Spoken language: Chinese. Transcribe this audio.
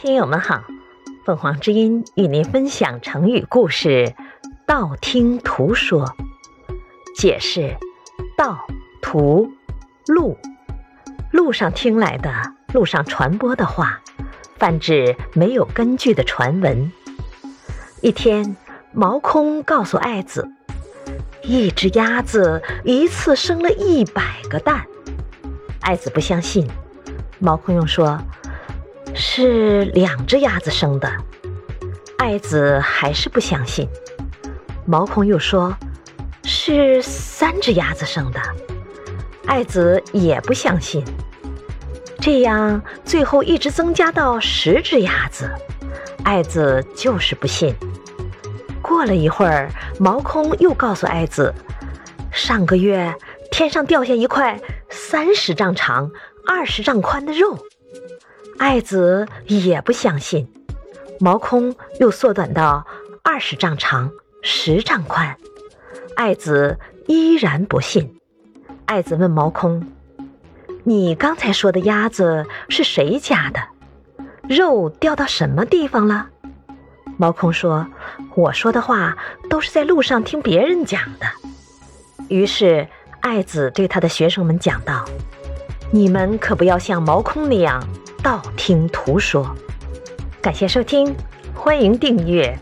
听友们好，凤凰之音与您分享成语故事“道听途说”。解释：道、途、路，路上听来的，路上传播的话，泛指没有根据的传闻。一天，毛空告诉爱子，一只鸭子一次生了一百个蛋。爱子不相信，毛空又说。是两只鸭子生的，爱子还是不相信。毛空又说：“是三只鸭子生的，爱子也不相信。”这样，最后一直增加到十只鸭子，爱子就是不信。过了一会儿，毛空又告诉爱子：“上个月天上掉下一块三十丈长、二十丈宽的肉。”爱子也不相信，毛空又缩短到二十丈长、十丈宽，爱子依然不信。爱子问毛空：“你刚才说的鸭子是谁家的？肉掉到什么地方了？”毛空说：“我说的话都是在路上听别人讲的。”于是爱子对他的学生们讲道：“你们可不要像毛空那样。”道听途说，感谢收听，欢迎订阅。